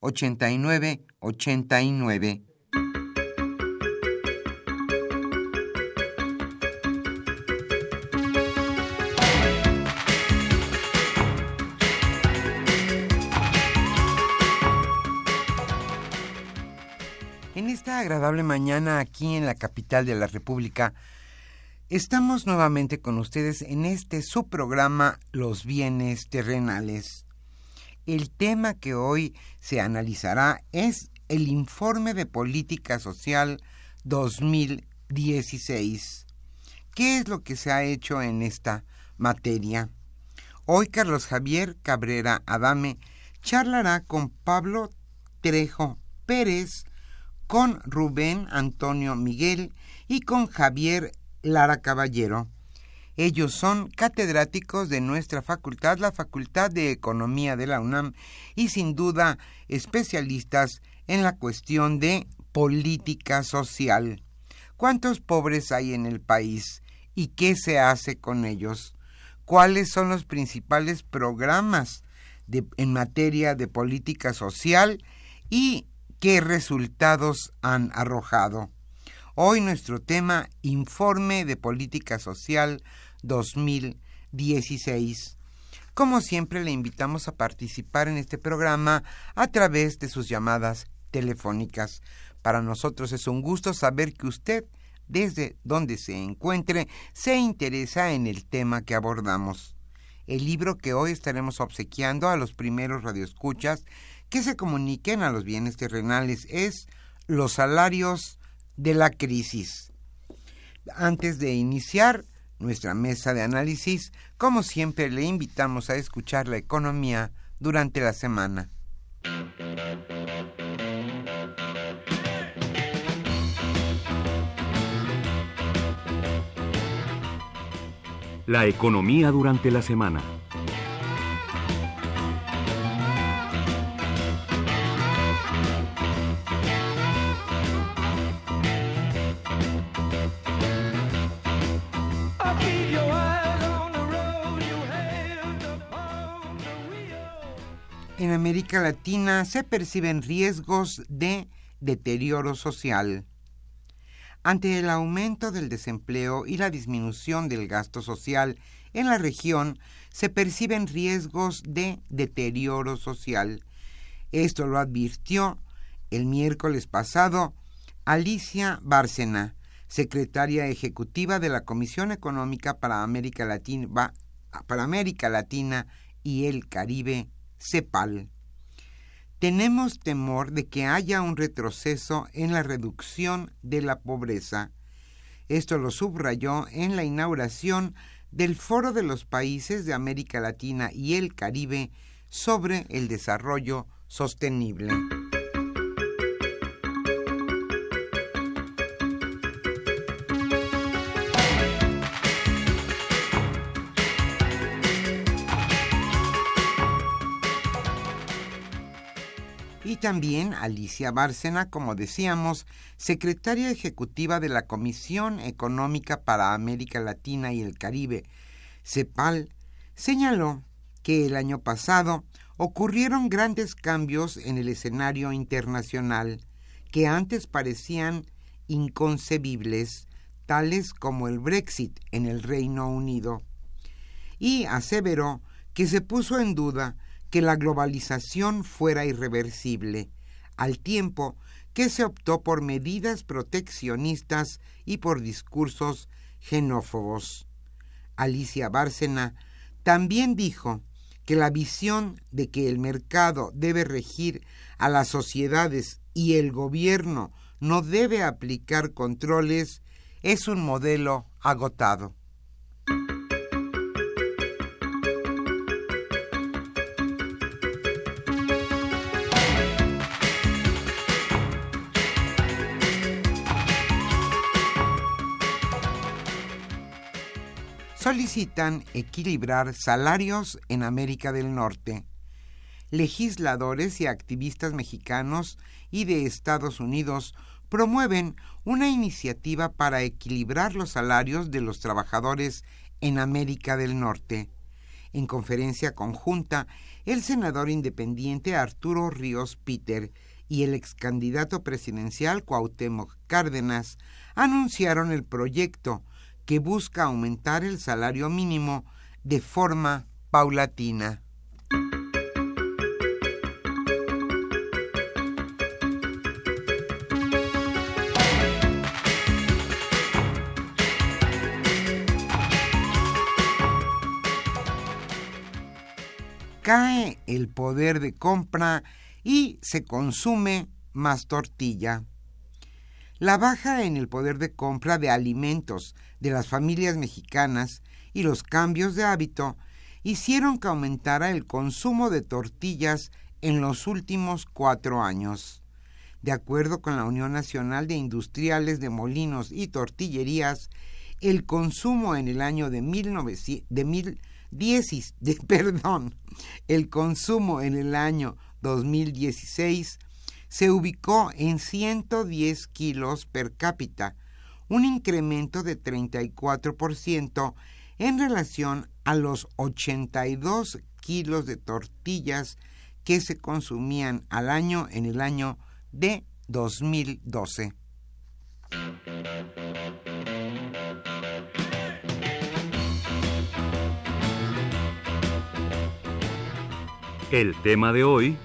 89 89. En esta agradable mañana aquí en la capital de la República, estamos nuevamente con ustedes en este subprograma Los bienes terrenales. El tema que hoy se analizará es el Informe de Política Social 2016. ¿Qué es lo que se ha hecho en esta materia? Hoy Carlos Javier Cabrera Adame charlará con Pablo Trejo Pérez, con Rubén Antonio Miguel y con Javier Lara Caballero. Ellos son catedráticos de nuestra facultad, la Facultad de Economía de la UNAM, y sin duda especialistas en la cuestión de política social. ¿Cuántos pobres hay en el país y qué se hace con ellos? ¿Cuáles son los principales programas en materia de política social y qué resultados han arrojado? Hoy nuestro tema, Informe de Política Social 2016. Como siempre, le invitamos a participar en este programa a través de sus llamadas telefónicas. Para nosotros es un gusto saber que usted, desde donde se encuentre, se interesa en el tema que abordamos. El libro que hoy estaremos obsequiando a los primeros radioescuchas que se comuniquen a los bienes terrenales es Los salarios de la crisis. Antes de iniciar, nuestra mesa de análisis, como siempre le invitamos a escuchar la economía durante la semana. La economía durante la semana. América Latina se perciben riesgos de deterioro social. Ante el aumento del desempleo y la disminución del gasto social en la región, se perciben riesgos de deterioro social. Esto lo advirtió el miércoles pasado Alicia Bárcena, secretaria ejecutiva de la Comisión Económica para América Latina, para América Latina y el Caribe CEPAL. Tenemos temor de que haya un retroceso en la reducción de la pobreza. Esto lo subrayó en la inauguración del Foro de los Países de América Latina y el Caribe sobre el desarrollo sostenible. También Alicia Bárcena, como decíamos, secretaria ejecutiva de la Comisión Económica para América Latina y el Caribe, CEPAL, señaló que el año pasado ocurrieron grandes cambios en el escenario internacional que antes parecían inconcebibles, tales como el Brexit en el Reino Unido, y aseveró que se puso en duda que la globalización fuera irreversible, al tiempo que se optó por medidas proteccionistas y por discursos xenófobos. Alicia Bárcena también dijo que la visión de que el mercado debe regir a las sociedades y el gobierno no debe aplicar controles es un modelo agotado. Solicitan equilibrar salarios en América del Norte. Legisladores y activistas mexicanos y de Estados Unidos promueven una iniciativa para equilibrar los salarios de los trabajadores en América del Norte. En conferencia conjunta, el senador independiente Arturo Ríos Peter y el ex candidato presidencial Cuauhtémoc Cárdenas anunciaron el proyecto que busca aumentar el salario mínimo de forma paulatina. Cae el poder de compra y se consume más tortilla. La baja en el poder de compra de alimentos de las familias mexicanas y los cambios de hábito hicieron que aumentara el consumo de tortillas en los últimos cuatro años. De acuerdo con la Unión Nacional de Industriales de Molinos y Tortillerías, el consumo en el año de, 1910, de perdón, el consumo en el año 2016 se ubicó en 110 kilos per cápita, un incremento de 34% en relación a los 82 kilos de tortillas que se consumían al año en el año de 2012. El tema de hoy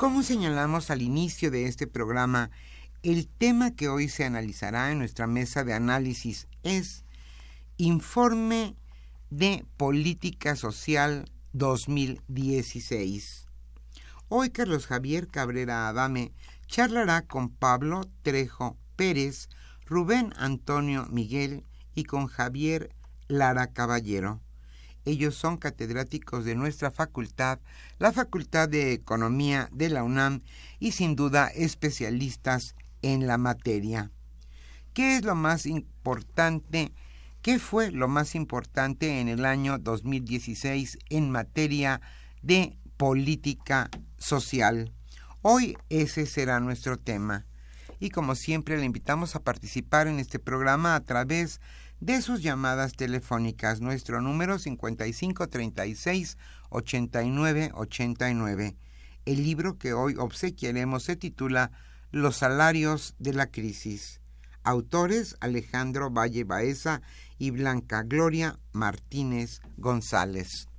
Como señalamos al inicio de este programa, el tema que hoy se analizará en nuestra mesa de análisis es Informe de Política Social 2016. Hoy Carlos Javier Cabrera Adame charlará con Pablo Trejo Pérez, Rubén Antonio Miguel y con Javier Lara Caballero. Ellos son catedráticos de nuestra facultad, la Facultad de Economía de la UNAM y sin duda especialistas en la materia. ¿Qué es lo más importante? ¿Qué fue lo más importante en el año 2016 en materia de política social? Hoy ese será nuestro tema. Y como siempre le invitamos a participar en este programa a través de sus llamadas telefónicas. Nuestro número 5536 8989. El libro que hoy obsequiaremos se titula Los salarios de la crisis. Autores Alejandro Valle Baeza y Blanca Gloria Martínez González.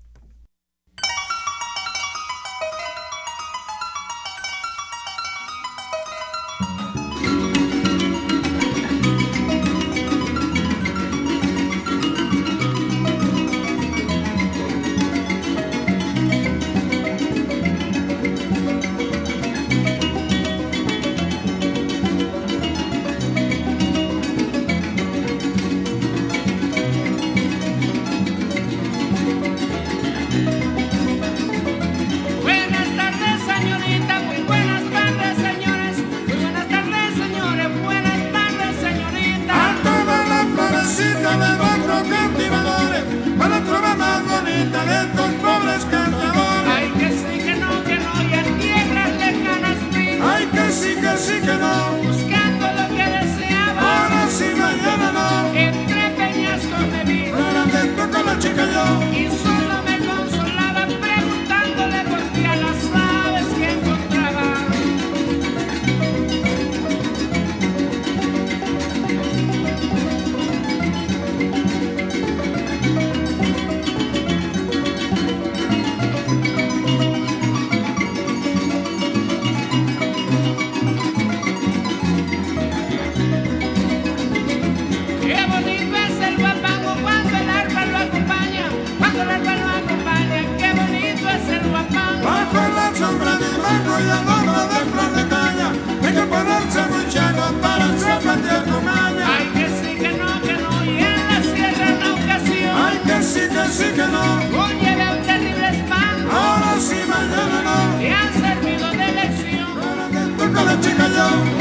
La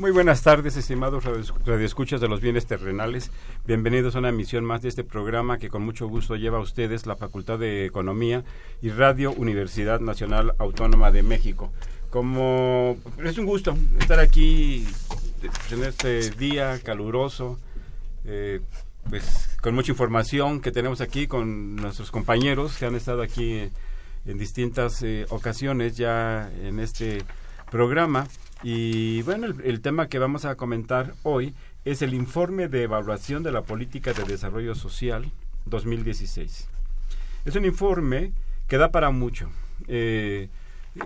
Muy buenas tardes, estimados radio- radioescuchas de los bienes terrenales. Bienvenidos a una emisión más de este programa que con mucho gusto lleva a ustedes la Facultad de Economía y Radio Universidad Nacional Autónoma de México. Como es un gusto estar aquí eh, en este día caluroso, eh, pues con mucha información que tenemos aquí con nuestros compañeros que han estado aquí en distintas eh, ocasiones ya en este programa. Y bueno, el, tema que vamos a comentar hoy es el informe de evaluación de la política de desarrollo social 2016. Es un informe que da para mucho. Eh,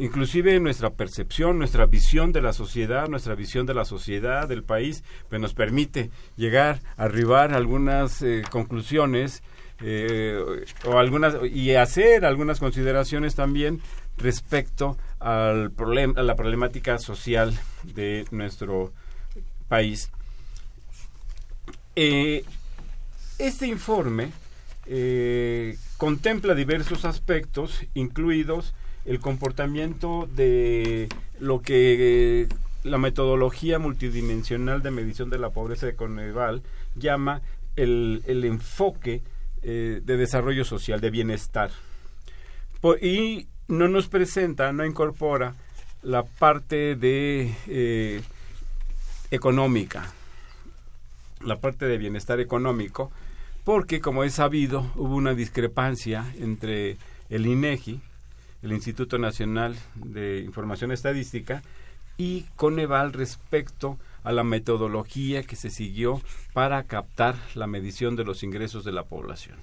inclusive nuestra percepción, nuestra visión de la sociedad, nuestra visión de la sociedad, del país, pues nos permite llegar, arribar a algunas eh, conclusiones eh, o algunas y hacer algunas consideraciones también respecto al problem- a la problemática social de nuestro país. Eh, este informe eh, contempla diversos aspectos, incluidos el comportamiento de lo que eh, la metodología multidimensional de medición de la pobreza de Coneval llama el, enfoque de desarrollo social, de bienestar. Y no nos presenta, no incorpora la parte de eh, económica, la parte de bienestar económico, porque como es sabido, hubo una discrepancia entre el INEGI, el Instituto Nacional de Información Estadística, y Coneval respecto a la metodología que se siguió para captar la medición de los ingresos de la población.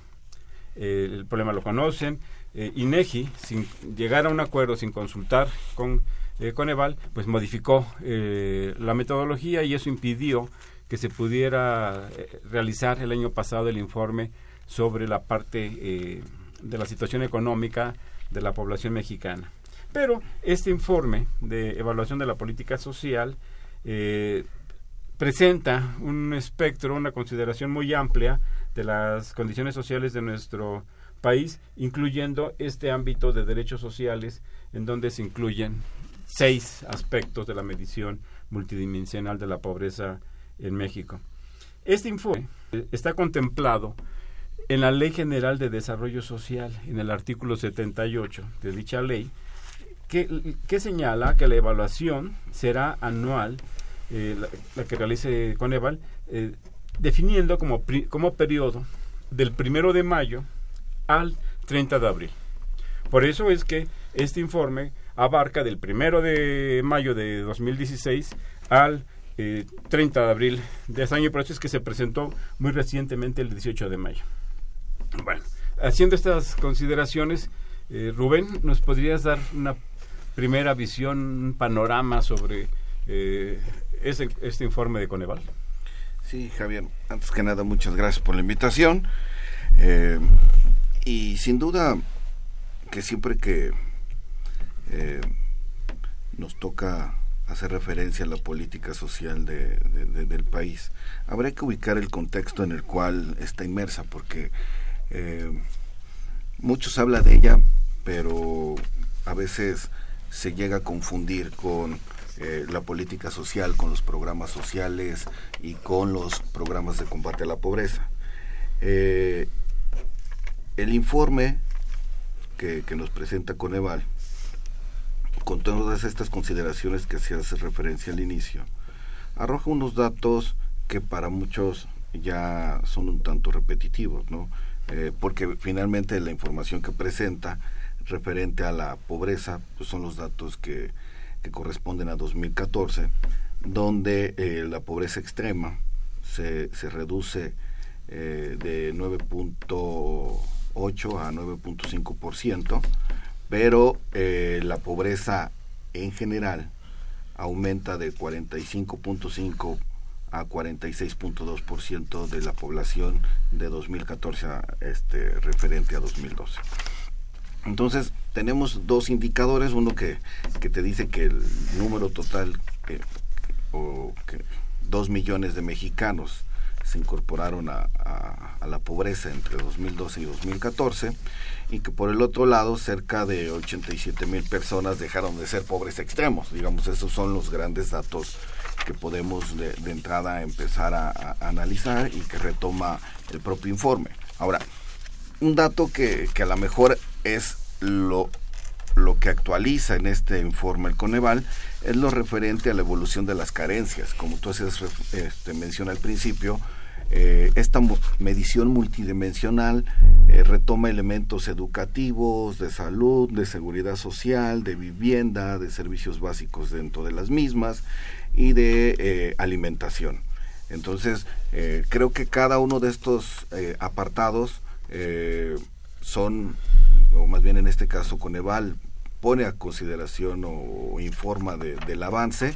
El problema lo conocen. Eh, INEGI, sin llegar a un acuerdo, sin consultar con eh, Coneval, pues modificó eh, la metodología y eso impidió que se pudiera eh, realizar el año pasado el informe sobre la parte eh, de la situación económica de la población mexicana. Pero este informe de evaluación de la política social presenta un espectro, una consideración muy amplia de las condiciones sociales de nuestro país, incluyendo este ámbito de derechos sociales, en donde se incluyen seis aspectos de la medición multidimensional de la pobreza en México. Este informe está contemplado en la Ley General de Desarrollo Social, en el artículo 78 de dicha ley, que, señala que la evaluación será anual, eh, la, que realice Coneval, eh, definiendo como, como periodo del primero de mayo al 30 de abril. Por eso es que este informe abarca del primero de mayo de 2016 al eh, 30 de abril de ese año, por eso es que se presentó muy recientemente el 18 de mayo. Bueno, haciendo estas consideraciones, eh, Rubén, ¿nos podrías dar una primera visión, un panorama sobre eh, este, este informe de Coneval? Sí, Javier, antes que nada, muchas gracias por la invitación. Eh, y sin duda que siempre que eh, nos toca hacer referencia a la política social de, de- del país, habrá que ubicar el contexto en el cual está inmersa, porque eh, muchos hablan de ella, pero a veces se llega a confundir con eh, la política social, con los programas sociales y con los programas de combate a la pobreza. Eh, el informe que, nos presenta Coneval, con todas estas consideraciones que se hace referencia al inicio, arroja unos datos que para muchos ya son un tanto repetitivos, ¿no? Eh, porque finalmente la información que presenta referente a la pobreza pues son los datos que, corresponden a 2014, donde eh, la pobreza extrema se, reduce eh, de 9.8 a 9.5%, pero eh, la pobreza en general aumenta de 45.5 a 46.2% de la población de 2014 a, este, referente a 2012. Entonces, tenemos dos indicadores, uno que, que te dice que el número total, eh, o que dos millones de mexicanos se incorporaron a, a- la pobreza entre 2012 y 2014, y que por el otro lado cerca de 87 mil personas dejaron de ser pobres extremos. Digamos, esos son los grandes datos que podemos de, de entrada empezar a, a analizar y que retoma el propio informe. Ahora, un dato que, que a lo mejor es lo, lo que actualiza en este informe el Coneval es lo referente a la evolución de las carencias. Como tú ref- este, al principio, eh, esta medición multidimensional eh, retoma elementos educativos, de salud, de seguridad social, de vivienda, de servicios básicos dentro de las mismas y de eh, alimentación. Entonces, creo que cada uno de estos apartados son, o más bien en este caso Coneval, pone a consideración o, o informa de- del avance,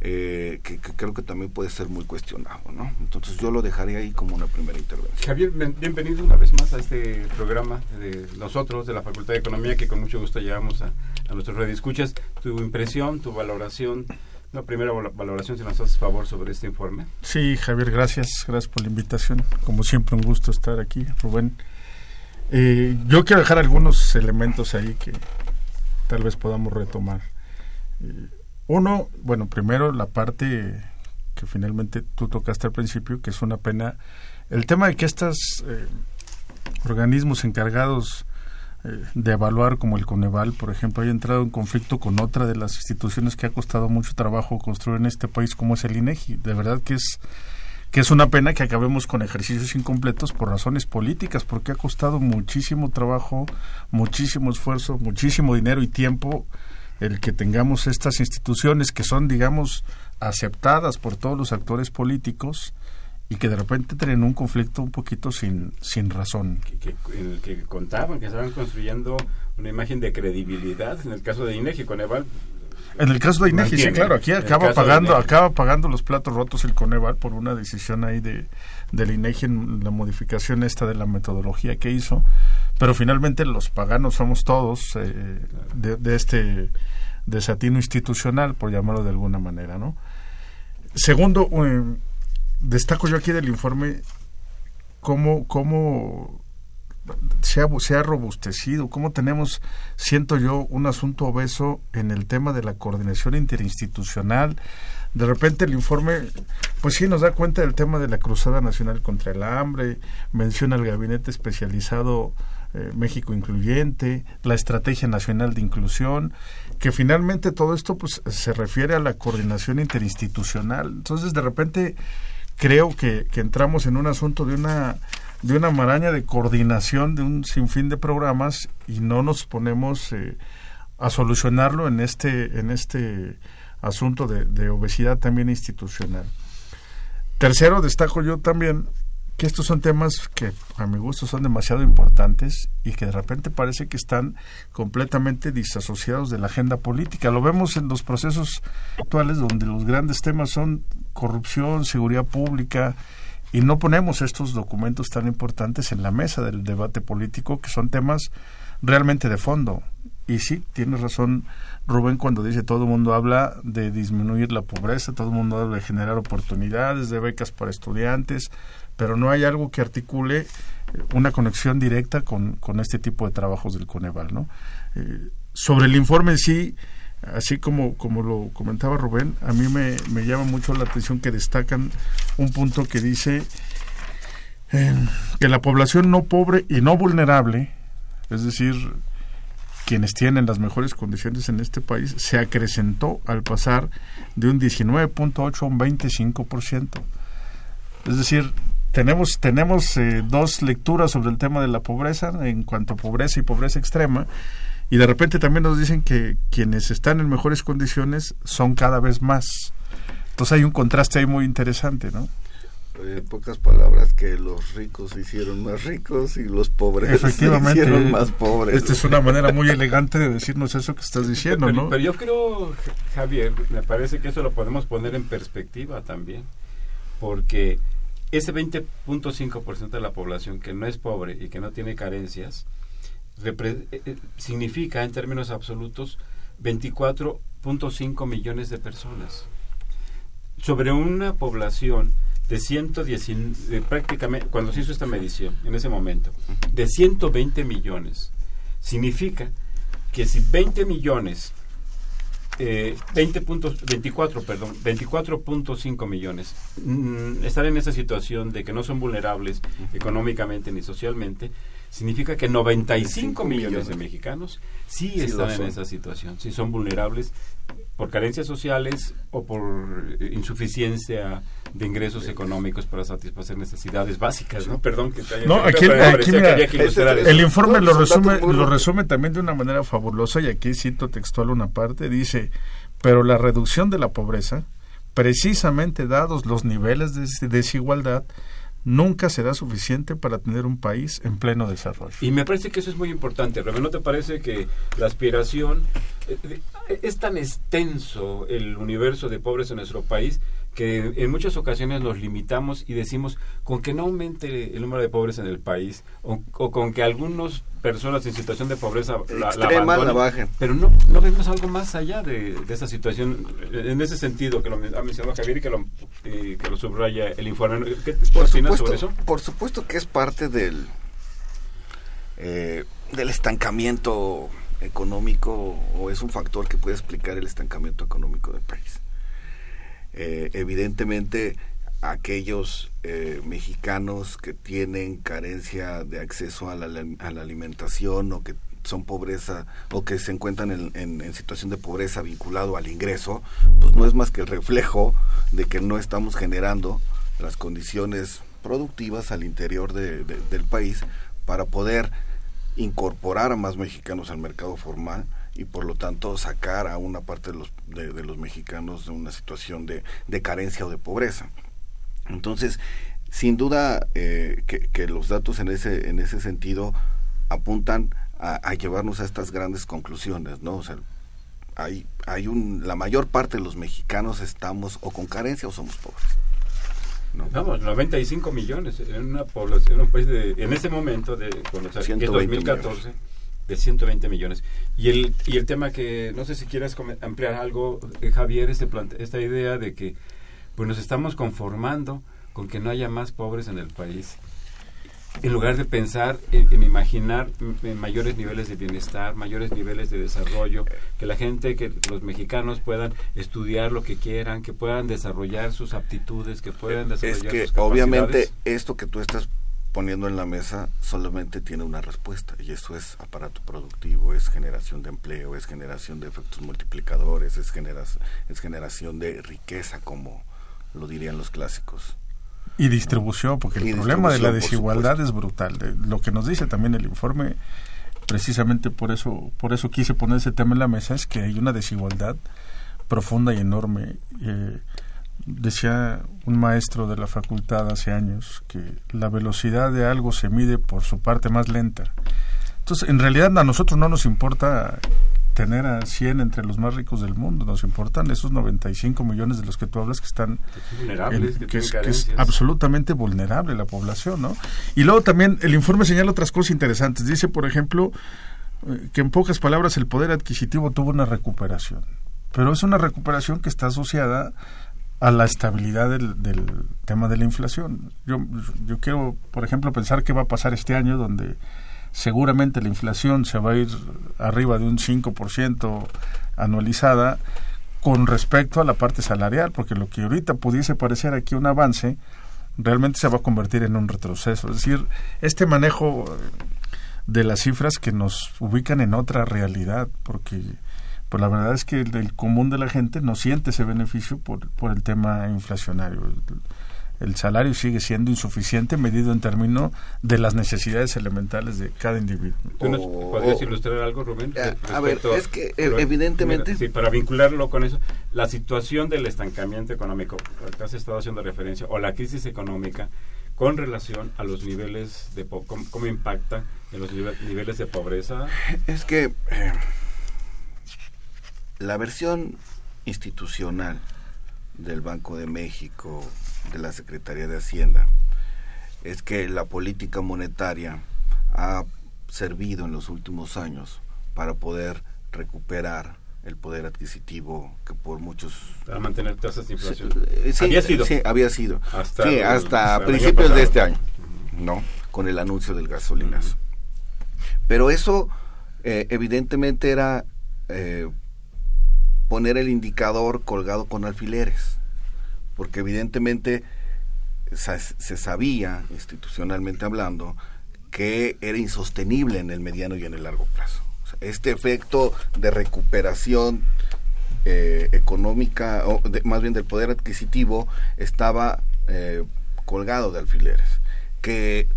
eh, que, que creo que también puede ser muy cuestionado, ¿no? Entonces yo lo dejaría ahí como una primera intervención. Javier, bien- bienvenido una vez más a este programa de nosotros, de la Facultad de Economía, que con mucho gusto llevamos a, a nuestros radioescuchas. Tu impresión, tu valoración, una primera val- valoración, si nos haces favor sobre este informe. Sí, Javier, gracias, gracias por la invitación. Como siempre, un gusto estar aquí, Rubén. Eh, yo quiero dejar algunos elementos ahí que tal vez podamos retomar. Eh, uno, bueno, primero la parte que finalmente tú tocaste al principio, que es una pena, el tema de que estos organismos encargados eh, de evaluar, como el Coneval, por ejemplo, haya entrado en conflicto con otra de las instituciones que ha costado mucho trabajo construir en este país, como es el INEGI. De verdad que es que es una pena que acabemos con ejercicios incompletos por razones políticas, porque ha costado muchísimo trabajo, muchísimo esfuerzo, muchísimo dinero y tiempo el que tengamos estas instituciones que son, digamos, aceptadas por todos los actores políticos y que de repente tienen un conflicto un poquito sin, sin razón. que, que- en el que contaban, que estaban construyendo una imagen de credibilidad. En el caso de INEGI, Coneval, En el caso de INEGI, sí, claro, aquí acaba pagando, acaba pagando los platos rotos el Coneval por una decisión ahí de del INEGI en la modificación esta de la metodología que hizo, pero finalmente los paganos somos todos eh, de, de este desatino institucional, por llamarlo de alguna manera, ¿no? Segundo, eh, destaco yo aquí del informe cómo, cómo se ha, se ha robustecido, cómo tenemos, siento yo, un asunto obeso en el tema de la coordinación interinstitucional. De repente el informe, pues sí, nos da cuenta del tema de la Cruzada Nacional contra el Hambre, menciona el Gabinete Especializado eh, México Incluyente, la Estrategia Nacional de Inclusión, que finalmente todo esto pues se refiere a la coordinación interinstitucional. Entonces, de repente creo que, que entramos en un asunto de una de una maraña de coordinación de un sinfín de programas y no nos ponemos eh, a solucionarlo en este en este asunto de, de obesidad también institucional. Tercero, destaco yo también que estos son temas que a mi gusto son demasiado importantes y que de repente parece que están completamente disasociados de la agenda política. Lo vemos en los procesos actuales donde los grandes temas son corrupción, seguridad pública, y no ponemos estos documentos tan importantes en la mesa del debate político, que son temas realmente de fondo. Y sí, tiene razón Rubén cuando dice todo el mundo habla de disminuir la pobreza, todo el mundo habla de generar oportunidades, de becas para estudiantes, pero no hay algo que articule una conexión directa con, con este tipo de trabajos del Coneval. ¿no? Eh, sobre el informe en sí, así como, como lo comentaba Rubén, a mí me, me llama mucho la atención que destacan un punto que dice eh, que la población no pobre y no vulnerable, es decir, quienes tienen las mejores condiciones en este país, se acrecentó al pasar de un 19.8 a un 25%. Es decir, tenemos, tenemos eh, dos lecturas sobre el tema de la pobreza en cuanto a pobreza y pobreza extrema, y de repente también nos dicen que quienes están en mejores condiciones son cada vez más. Entonces hay un contraste ahí muy interesante, ¿no? en pocas palabras que los ricos se hicieron más ricos y los pobres se hicieron más pobres. Esta es una manera muy elegante de decirnos eso que estás diciendo, pero, ¿no? Pero yo creo, Javier, me parece que eso lo podemos poner en perspectiva también, porque ese 20.5% de la población que no es pobre y que no tiene carencias, eh, eh, significa en términos absolutos 24.5 millones de personas. Sobre una población de 110, de prácticamente, cuando se hizo esta medición, en ese momento, de 120 millones, significa que si 20 millones, eh, 20 puntos, 24, perdón, 24.5 millones mm, están en esa situación de que no son vulnerables económicamente ni socialmente, significa que 95 millones de mexicanos sí, están en esa situación, sí son vulnerables por carencias sociales o por eh, insuficiencia de ingresos económicos para satisfacer necesidades básicas, ¿no? Perdón que te haya No, aquí, aquí mira, Este- el informe lo resume, lo resume también de una manera fabulosa y aquí cito textual una parte, dice, pero la reducción de la pobreza, precisamente dados los niveles de des- desigualdad, nunca será suficiente para tener un país en pleno desarrollo. Y me parece que eso es muy importante, Rubén, ¿no te parece que la aspiración eh, es tan extenso el universo de pobres en nuestro país que en muchas ocasiones nos limitamos y decimos con que no aumente el número de pobres en el país o, o con que algunas personas en situación de pobreza la, Extrema la bajen. pero no, no vemos algo más allá de, de esa situación en ese sentido que lo ha mencionado Javier y que lo, eh, que lo subraya el informe. ¿Qué, qué Por supuesto, sobre eso? por supuesto que es parte del eh, del estancamiento económico o es un factor que puede explicar el estancamiento económico del país. Eh, evidentemente, aquellos eh, mexicanos que tienen carencia de acceso a la, alimentación o que son pobreza o que se encuentran en, en- situación de pobreza vinculado al ingreso, pues no es más que el reflejo de que no estamos generando las condiciones productivas al interior de- del país para poder incorporar a más mexicanos al mercado formal y por lo tanto sacar a una parte de los, de, de los mexicanos de una situación de, de carencia o de pobreza. Entonces, sin duda eh, que, que los datos en ese, en ese sentido apuntan a, a llevarnos a estas grandes conclusiones, ¿no? O sea, hay, hay un, la mayor parte de los mexicanos estamos o con carencia o somos pobres. ¿no? Vamos, 95 millones en una población, en un país de, en ese momento, de, cuando se- que es 120 2014, de 120 millones. Y el, y el tema que, no sé si quieres come- ampliar algo, eh, Javier, este esta idea de que pues nos estamos conformando con que no haya más pobres en el país. En lugar de pensar en, en imaginar en mayores niveles de bienestar, mayores niveles de desarrollo, que la gente, que los mexicanos puedan estudiar lo que quieran, que puedan desarrollar sus aptitudes, que puedan Es desarrollar que sus capacidades. obviamente esto que tú estás poniendo en la mesa solamente tiene una respuesta y eso es aparato productivo, es generación de empleo, es generación de efectos multiplicadores, es, genera- es generación de riqueza como lo dirían los clásicos. Y distribución, porque el problema de la desigualdad es brutal. De- lo que nos dice también el informe, precisamente por eso, por eso quise poner ese tema en la mesa, es que hay una desigualdad profunda y enorme. Eh, decía un maestro de la facultad hace años que la velocidad de algo se mide por su parte más lenta. Entonces, en realidad a nosotros no nos importa tener a 100 entre los más ricos del mundo, nos importan esos 95 millones de los que tú hablas que están Vulnerables, en- que que, es, que es absolutamente vulnerable la población, ¿no? Y luego también el informe señala otras cosas interesantes. Dice, por ejemplo, eh, que en pocas palabras el poder adquisitivo tuvo una recuperación, pero es una recuperación que está asociada a la estabilidad del, del tema de la inflación. Yo, yo quiero, por ejemplo, pensar qué va a pasar este año, donde seguramente la inflación se va a ir arriba de un 5% anualizada con respecto a la parte salarial, porque lo que ahorita pudiese parecer aquí un avance, realmente se va a convertir en un retroceso. Es decir, este manejo de las cifras que nos ubican en otra realidad, porque pues la verdad es que el, el común de la gente no siente ese beneficio por, por el tema inflacionario. El, el salario sigue siendo insuficiente medido en términos de las necesidades elementales de cada individuo. ¿Tú nos O- podrías o- ilustrar algo, Rubén? A- Respecto a ver, es que, eh, evidentemente- Mira, sí, para vincularlo con eso, la situación del estancamiento económico, al que has estado haciendo referencia, o la crisis económica, con relación a los niveles de... po- ¿Cómo, cómo impacta en los nive- niveles de pobreza? Es que eh, la versión institucional del Banco de México, de la Secretaría de Hacienda, es que la política monetaria ha servido en los últimos años para poder recuperar el poder adquisitivo que por muchos Para mantener tasas de inflación. Sí, Había sido. sí, había sido. Hasta sí, principios de este año, ¿no? Con el anuncio del gasolinazo. Pero eso, eh, evidentemente, era eh, poner el indicador colgado con alfileres. Porque, evidentemente, se sabía, institucionalmente hablando, que era insostenible en el mediano y en el largo plazo. Este efecto de recuperación eh, económica, o más bien del poder adquisitivo, estaba eh, colgado de alfileres, que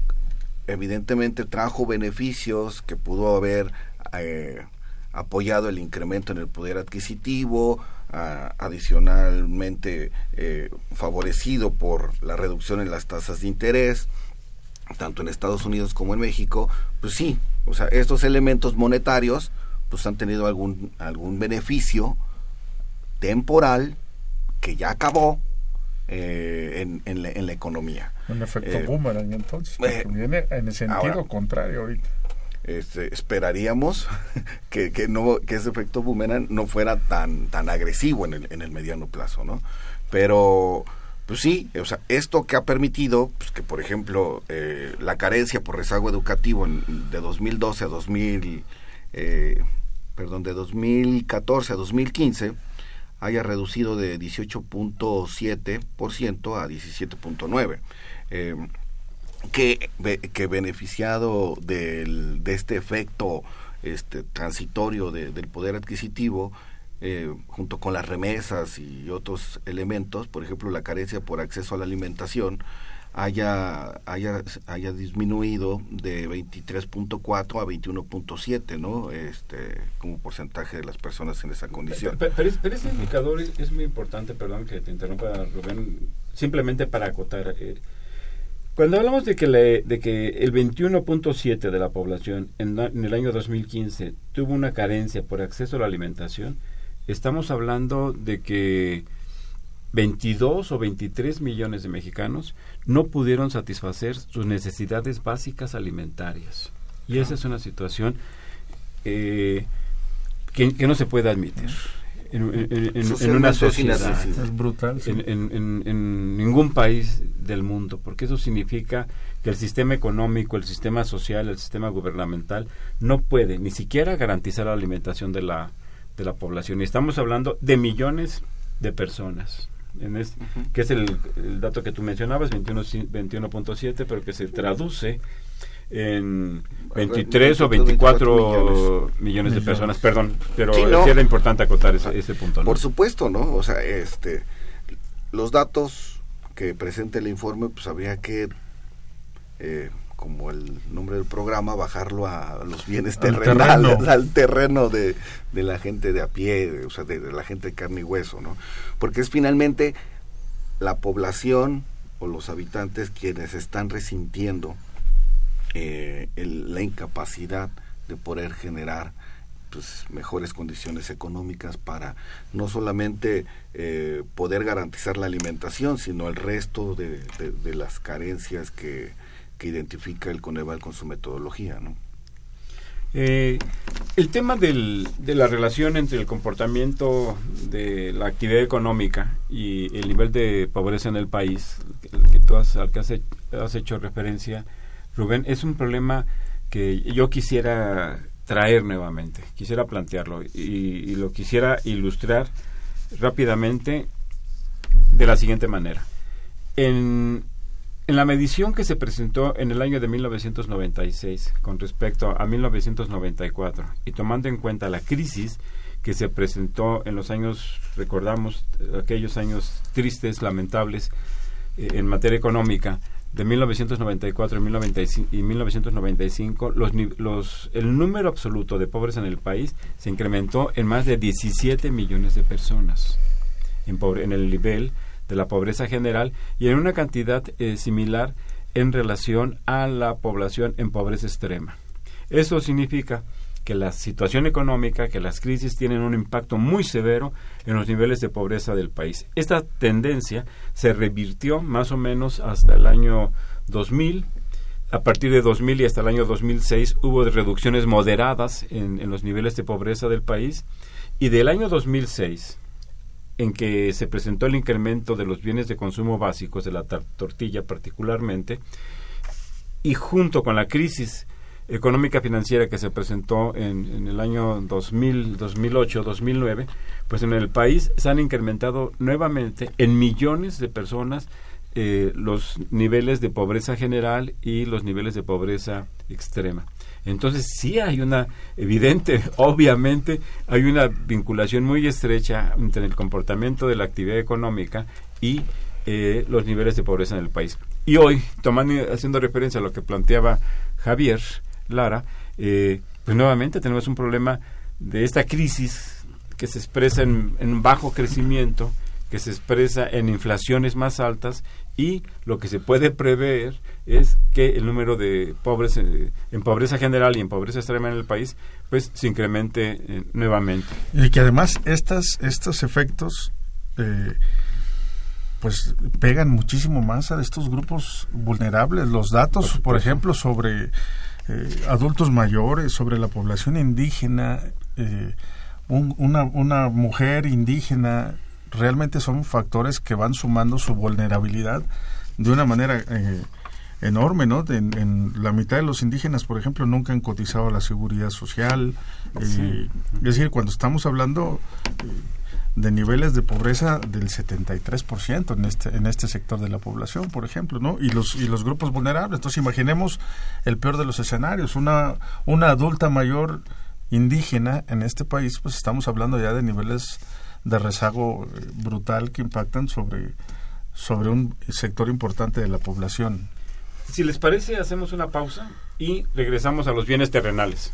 evidentemente trajo beneficios, que pudo haber eh, apoyado el incremento en el poder adquisitivo, a- adicionalmente eh, favorecido por la reducción en las tasas de interés, tanto en Estados Unidos como en México, pues sí, o sea, estos elementos monetarios pues han tenido algún algún beneficio temporal que ya acabó eh, en, en la, en la economía. Un efecto Eh, boomerang entonces, porque eh, viene en el sentido ahora- contrario ahorita. Este, esperaríamos que, que no que ese efecto boomerang no fuera tan tan agresivo en el, en el mediano plazo, ¿no? Pero pues sí, o sea, esto que ha permitido pues, que, por ejemplo, eh, la carencia por rezago educativo en- de 2012 a 2000, eh, perdón, de 2014 a 2015 haya reducido de 18.7% a 17.9%. Eh, que, que beneficiado del, de este efecto este, transitorio de- del poder adquisitivo, eh, junto con las remesas y otros elementos, por ejemplo, la carencia por acceso a la alimentación, haya, haya, haya disminuido de 23.4 a 21.7, ¿no? Este, como porcentaje de las personas en esa condición. Pe- Pero, pero ese indicador es, es muy importante, perdón que te interrumpa, Rubén, simplemente para acotar. eh, cuando hablamos de que, le- de que el 21.7 de la población en, el año 2015 tuvo una carencia por acceso a la alimentación, estamos hablando de que 22 o 23 millones de mexicanos no pudieron satisfacer sus necesidades básicas alimentarias. Y esa es una situación eh, que, que no se puede admitir en, en- en- una sociedad. Es brutal. sí. en, en- en- en ningún país del mundo, porque eso significa que el sistema económico, el sistema social, el sistema gubernamental no puede ni siquiera garantizar la alimentación de la, de la población. Y estamos hablando de millones de personas. En es- que es el, el dato que tú mencionabas, 21 ci- 21.7, pero que se traduce en 23 o 24 millones, millones. de personas, perdón, pero Sí, era importante acotar ese, ese punto. ¿no? Por supuesto, ¿no? O sea, este, los datos que presenta el informe, pues habría que, eh, como el nombre del programa, bajarlo a los bienes Al terrenales, terreno. al terreno de, de la gente de a pie, de- o sea, de, de la gente de carne y hueso, ¿no? Porque es finalmente la población o los habitantes quienes están resintiendo eh, el- la incapacidad de poder generar pues, mejores condiciones económicas para no solamente eh, poder garantizar la alimentación, sino el resto de, de- las carencias que, identifica el Coneval con su metodología. ¿no? Eh, el tema del- de la relación entre el comportamiento de la actividad económica y el nivel de pobreza en el país, al que has hecho, has hecho referencia, Rubén, es un problema que yo quisiera traer nuevamente, quisiera plantearlo y, lo quisiera ilustrar rápidamente de la siguiente manera. En, la medición que se presentó en el año de 1996 con respecto a 1994 y tomando en cuenta la crisis que se presentó en los años, recordamos aquellos años tristes, lamentables eh, en materia económica, de 1994 y 1995 y 1995, los, los, el número absoluto de pobres en el país se incrementó en más de 17 millones de personas en, pobre- en el nivel de la pobreza general y en una cantidad eh, similar en relación a la población en pobreza extrema. Eso significa que la situación económica, que las crisis tienen un impacto muy severo en los niveles de pobreza del país. Esta tendencia se revirtió más o menos hasta el año 2000. A partir de 2000 y hasta el año 2006 hubo reducciones moderadas en, en los niveles de pobreza del país. Y del año 2006 en que se presentó el incremento de los bienes de consumo básicos, de la tortilla particularmente, y junto con la crisis económica financiera que se presentó en, en el año 2000, 2008, 2009, pues en el país se han incrementado nuevamente en millones de personas eh, los niveles de pobreza general y los niveles de pobreza extrema. Entonces sí hay una evidente, obviamente, hay una vinculación muy estrecha entre el comportamiento de la actividad económica y eh, los niveles de pobreza en el país. Y hoy, tomando haciendo referencia a lo que planteaba Javier Lara, eh, pues nuevamente tenemos un problema de esta crisis que se expresa en, en bajo crecimiento, que se expresa en inflaciones más altas y lo que se puede prever es que el número de pobres eh, en pobreza general y en pobreza extrema en el país pues se incremente eh, nuevamente. Y que además estas, estos efectos eh, pues pegan muchísimo más a estos grupos vulnerables. Los datos, por, ejemplo, sobre eh, adultos mayores, sobre la población indígena, eh, un- una, una mujer indígena, realmente son factores que van sumando su vulnerabilidad de una manera eh, enorme, ¿no? De- En, en la mitad de los indígenas, por ejemplo, nunca han cotizado a la seguridad social. eh, Sí. Es decir, cuando estamos hablando eh, de niveles de pobreza del 73% en este en este sector de la población, por ejemplo, ¿no? Y los y los grupos vulnerables. Entonces, imaginemos el peor de los escenarios, una una adulta mayor indígena en este país, pues estamos hablando ya de niveles de rezago eh, brutal que impactan sobre sobre un sector importante de la población. Si les parece, hacemos una pausa y regresamos a los bienes terrenales.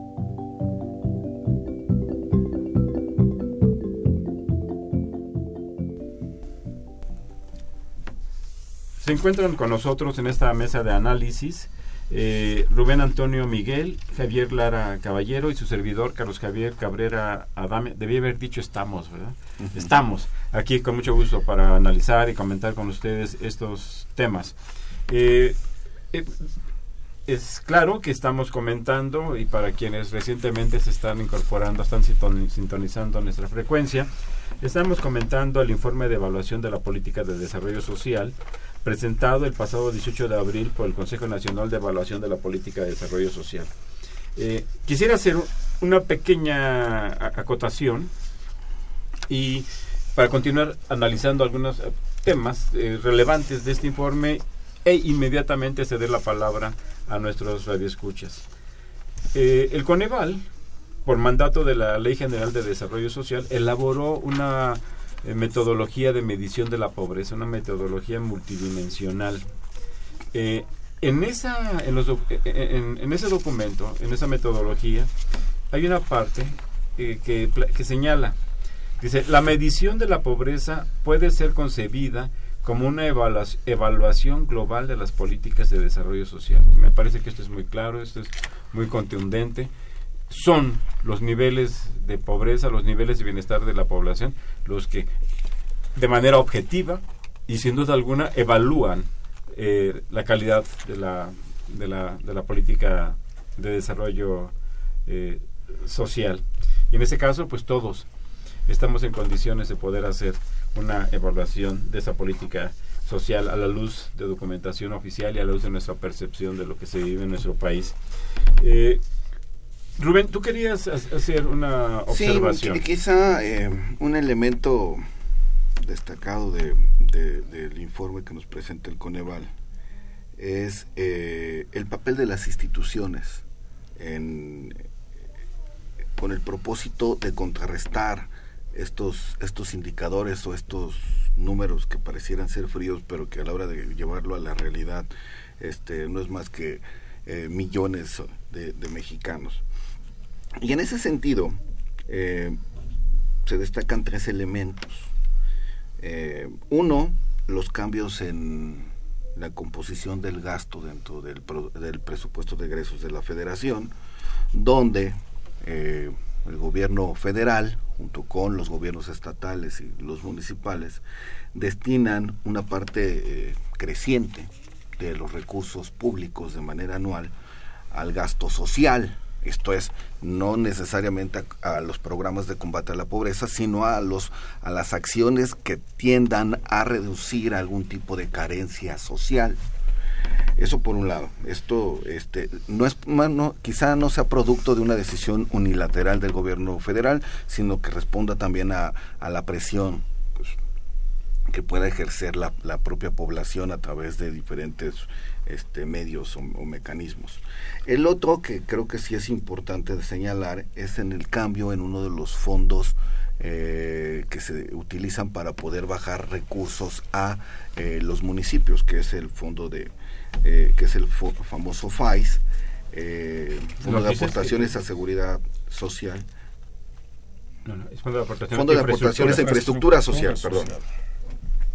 Se encuentran con nosotros en esta mesa de análisis eh, Rubén Antonio Miguel, Javier Lara Caballero y su servidor Carlos Javier Cabrera Adame. Debí haber dicho estamos, ¿verdad? Estamos aquí con mucho gusto para analizar y comentar con ustedes estos temas. Eh, eh, es claro que estamos comentando y para quienes recientemente se están incorporando, están sinton- sintonizando nuestra frecuencia, estamos comentando el informe de evaluación de la política de desarrollo social presentado el pasado 18 de abril por el Consejo Nacional de Evaluación de la Política de Desarrollo Social. Eh, quisiera hacer una pequeña acotación y para continuar analizando algunos eh, temas eh, relevantes de este informe e inmediatamente ceder la palabra a nuestros radioescuchas. El Coneval, por mandato de la Ley General de Desarrollo Social, elaboró una eh, metodología de medición de la pobreza, una metodología multidimensional. Eh, en, esa, en, los doc- eh, en- en ese documento, en esa metodología, hay una parte eh, que, que señala, dice, la medición de la pobreza puede ser concebida como una evalua- evaluación global de las políticas de desarrollo social. Me parece que esto es muy claro, esto es muy contundente. Son los niveles de pobreza, los niveles de bienestar de la población, los que de manera objetiva y sin duda alguna evalúan eh, la calidad de la, de la, de la política de desarrollo eh, social. Y en ese caso, pues todos estamos en condiciones de poder hacer una evaluación de esa política social a la luz de documentación oficial y a la luz de nuestra percepción de lo que se vive en nuestro país. Eh, Rubén, tú querías ha- hacer una observación. Sí, quizá eh, un elemento destacado de, de- del informe que nos presenta el Coneval es eh, el papel de las instituciones en, con el propósito de contrarrestar estos, estos indicadores o estos números que parecieran ser fríos, pero que a la hora de llevarlo a la realidad este, no es más que eh, millones de mexicanos. Y en ese sentido, eh, se destacan tres elementos. Eh, uno, los cambios en la composición del gasto dentro del, del presupuesto de egresos de la federación, donde eh, el gobierno federal, junto con los gobiernos estatales y los municipales, destinan una parte creciente de los recursos públicos de manera anual al gasto social. Esto es, no necesariamente a, los programas de combate a la pobreza, sino a, los, a las acciones que tiendan a reducir algún tipo de carencia social. Eso por un lado. Esto este, no es, no, quizá no sea producto de una decisión unilateral del gobierno federal, sino que responda también a, a la presión pues, que pueda ejercer la, la propia población a través de diferentes este, medios o, o mecanismos. El otro que creo que sí es importante de señalar es en el cambio en uno de los fondos eh, que se utilizan para poder bajar recursos a eh, los municipios, que es el fondo de, eh, que es el famoso FAIS, Fondo de que- Aportaciones a Seguridad Social, No, no, es Fondo de Aportaciones, Fondo de Aportaciones a Infraestructura Social, perdón.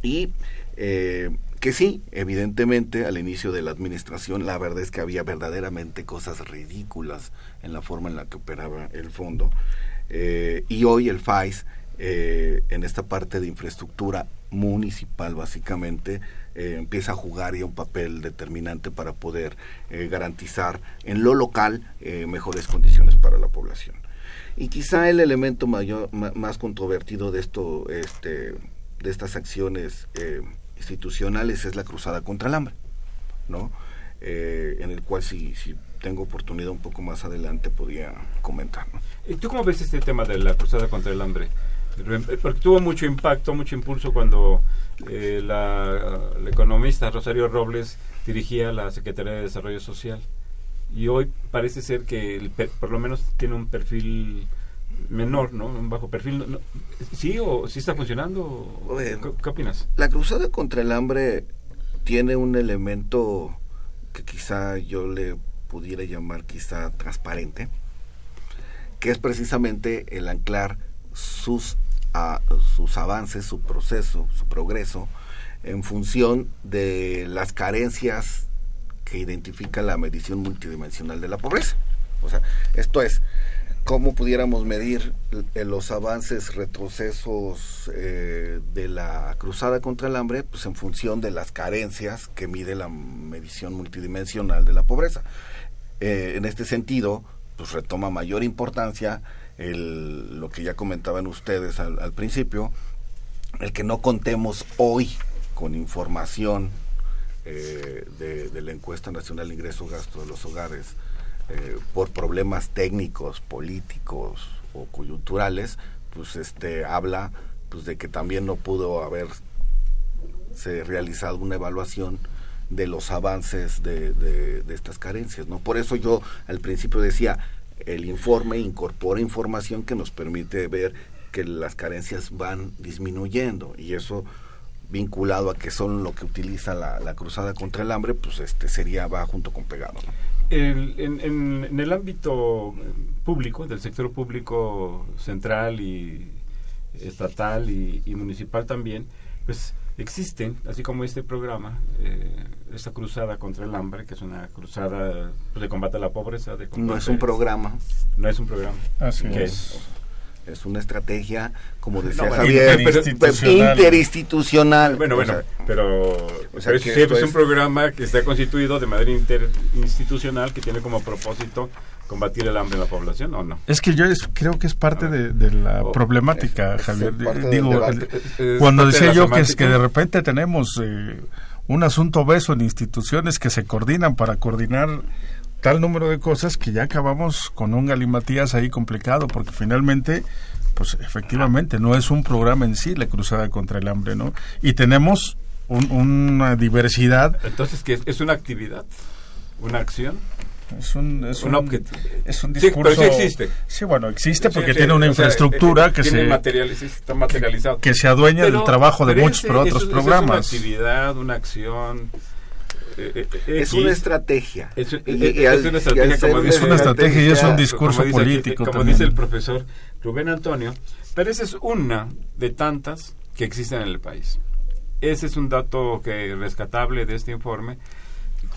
Y eh, que sí, evidentemente, al inicio de la administración, la verdad es que había verdaderamente cosas ridículas en la forma en la que operaba el fondo. Eh, y hoy el FAIS eh, en esta parte de infraestructura municipal básicamente empieza a jugar ya un papel determinante para poder garantizar en lo local mejores condiciones para la población. Y quizá el elemento mayor, ma- más controvertido de esto, este, de estas acciones institucionales es la cruzada contra el hambre, ¿no? Eh, en el cual si, si tengo oportunidad un poco más adelante podría comentar. ¿no? ¿Y tú cómo ves este tema de la cruzada contra el hambre? Porque tuvo mucho impacto, mucho impulso cuando eh, la, economista Rosario Robles dirigía la Secretaría de Desarrollo Social. Y hoy parece ser que el por lo menos tiene un perfil menor, ¿no? Un bajo perfil. no- no- ¿Sí o sí está funcionando? ¿Qué, qué opinas? La cruzada contra el hambre tiene un elemento que quizá yo le pudiera llamar quizá transparente, que es precisamente el anclar sus, a- sus avances, su proceso, su progreso, en función de las carencias que identifica la medición multidimensional de la pobreza. O sea, esto es, ¿cómo pudiéramos medir eh, los avances, retrocesos eh, de la cruzada contra el hambre? Pues en función de las carencias que mide la medición multidimensional de la pobreza. Eh, en este sentido, pues retoma mayor importancia lo que ya comentaban ustedes al, al principio, el que no contemos hoy con información de, de la encuesta nacional ingreso-gasto de los hogares eh, por problemas técnicos, políticos o coyunturales, pues este habla pues de que también no pudo haber se realizado una evaluación de los avances de, de- estas carencias, ¿no? Por eso yo al principio decía, el informe incorpora información que nos permite ver que las carencias van disminuyendo y eso vinculado a que son lo que utiliza la, la cruzada contra el hambre, pues este sería va junto con pegado. El- en, en- en el ámbito eh, público, del sector público central y estatal y, y municipal también, pues existen, así como este programa, eh, esta cruzada contra el hambre, que es una cruzada pues, de combate a la pobreza. De No es un programa, No es un programa. Así Ok. es. Es una estrategia, como decía bueno, Javier, interinstitucional. interinstitucional. Bueno, O bueno, sea, pero, o sea pero que sí, esto es un programa que está constituido de manera interinstitucional que tiene como propósito combatir el hambre en la población, ¿o no? Es que yo es- creo que es parte de, de la Oh, problemática, es- Javier. Digo, debate. cuando de decía yo que es que de repente tenemos eh, un asunto obeso en instituciones que se coordinan para coordinar tal número de cosas que ya acabamos con un galimatías ahí complicado porque finalmente pues efectivamente no es un programa en sí la cruzada contra el hambre no y tenemos un- una diversidad Entonces, ¿qué es? ¿Es una actividad? ¿Una acción? es un es Un es un Sí, discurso pero sí existe. sí bueno existe porque Sí, sí, tiene una sea, infraestructura eh, que tiene se material- sí, está materializado. que se adueña del trabajo de muchos ese- otros eso- eso programas. Es una actividad, una acción. Eh, es una estrategia. Es, Y- es- y al- es una estrategia, como dice- Es una estrategia y es un discurso como dice aquí- político como también. dice el profesor Rubén Antonio, pero esa es una de tantas que existen en el país. Ese es un dato que rescatable de este informe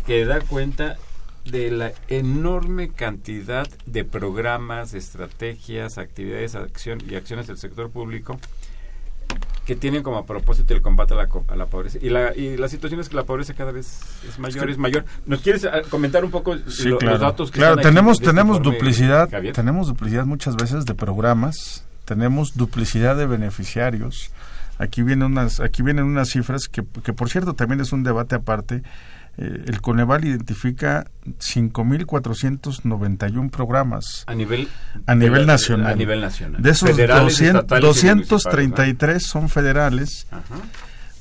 que da cuenta de la enorme cantidad de programas, estrategias, actividades, acción y acciones del sector público que tienen como propósito el combate a la, a la pobreza. Y la, y la situación es que la pobreza cada vez es mayor, es mayor. ¿Nos quieres ah, comentar un poco Sí, lo- claro. los datos que Claro, están aquí tenemos de este tenemos informe, duplicidad, Javier? tenemos duplicidad muchas veces de programas, tenemos duplicidad de beneficiarios. Aquí vienen unas aquí vienen unas cifras que, que por cierto también es un debate aparte. Eh, el Coneval identifica 5.491 programas A nivel, a nivel de- nacional. A nivel nacional. De esos Federales, 200 estatales y municipales, 233 son federales, ¿no? Ajá.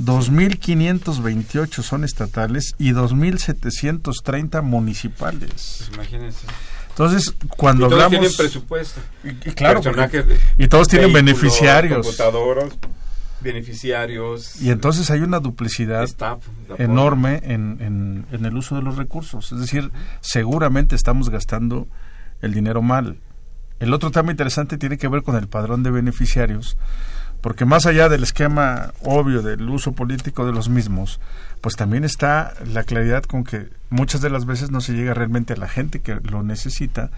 2.528 son estatales y 2.730 municipales. Pues imagínense. Entonces, cuando y todos hablamos... tienen presupuesto. Y- y claro, porque- y todos tienen beneficiarios. Computadoras, beneficiarios. Y entonces hay una duplicidad staff, apoyo. enorme en, en- en el uso de los recursos. Es decir, seguramente estamos gastando el dinero mal. El otro tema interesante tiene que ver con el padrón de beneficiarios, porque más allá del esquema obvio del uso político de los mismos, pues también está la claridad con que muchas de las veces no se llega realmente a la gente que lo necesita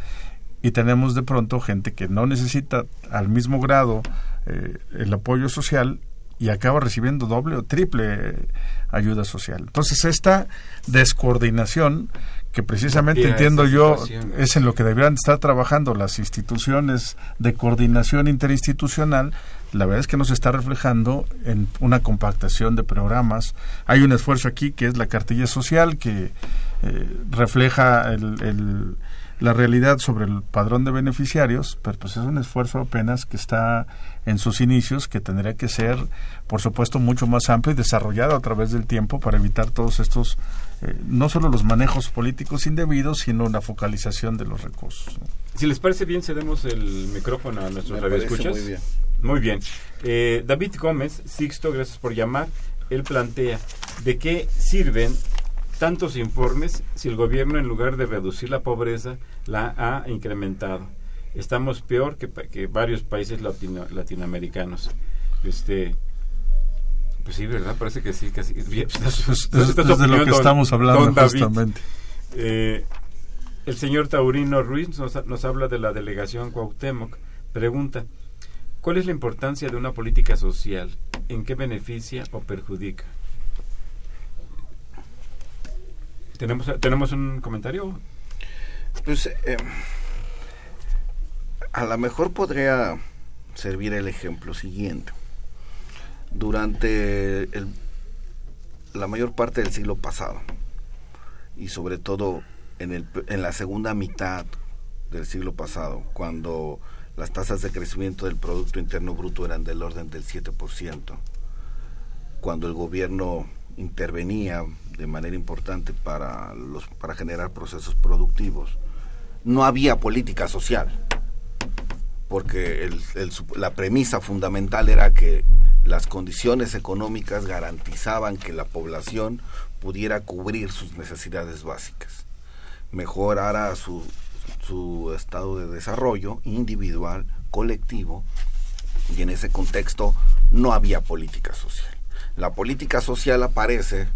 y tenemos de pronto gente que no necesita al mismo grado eh, el apoyo social y acaba recibiendo doble o triple ayuda social. Entonces esta descoordinación que precisamente entiendo yo es en lo que deberían estar trabajando las instituciones de coordinación interinstitucional, la verdad es que no se está reflejando en una compactación de programas. Hay un esfuerzo aquí que es la cartilla social que eh, refleja el- el- la realidad sobre el padrón de beneficiarios, pero pues es un esfuerzo apenas que está en sus inicios, que tendría que ser, por supuesto, mucho más amplio y desarrollado a través del tiempo para evitar todos estos, eh, no solo los manejos políticos indebidos, sino la focalización de los recursos. Si les parece bien, cedemos el micrófono a nuestros radioescuchas. muy bien. Muy bien. Eh, David Gómez, Sixto, gracias por llamar. Él plantea, ¿de qué sirven tantos informes si el gobierno en lugar de reducir la pobreza la ha incrementado? Estamos peor que, varios países latino- latinoamericanos. Este, pues sí, ¿verdad? Parece que sí. Casi, bien, Es, es- Esa es es tu de lo que don- estamos hablando justamente. Eh, el señor Taurino Ruiz nos, nos habla de la delegación Cuauhtémoc. Pregunta, ¿cuál es la importancia de una política social? ¿En qué beneficia o perjudica? ¿Tenemos, ¿tenemos un comentario? Pues eh, a lo mejor podría servir el ejemplo siguiente. Durante el- la mayor parte del siglo pasado y sobre todo en, el, en la segunda mitad del siglo pasado, cuando las tasas de crecimiento del Producto Interno Bruto eran del orden del 7%, cuando el gobierno intervenía de manera importante para, los, para generar procesos productivos, no había política social, porque la premisa fundamental era que las condiciones económicas garantizaban que la población pudiera cubrir sus necesidades básicas, mejorara su, su estado de desarrollo individual, colectivo, y en ese contexto no había política social. La política social aparece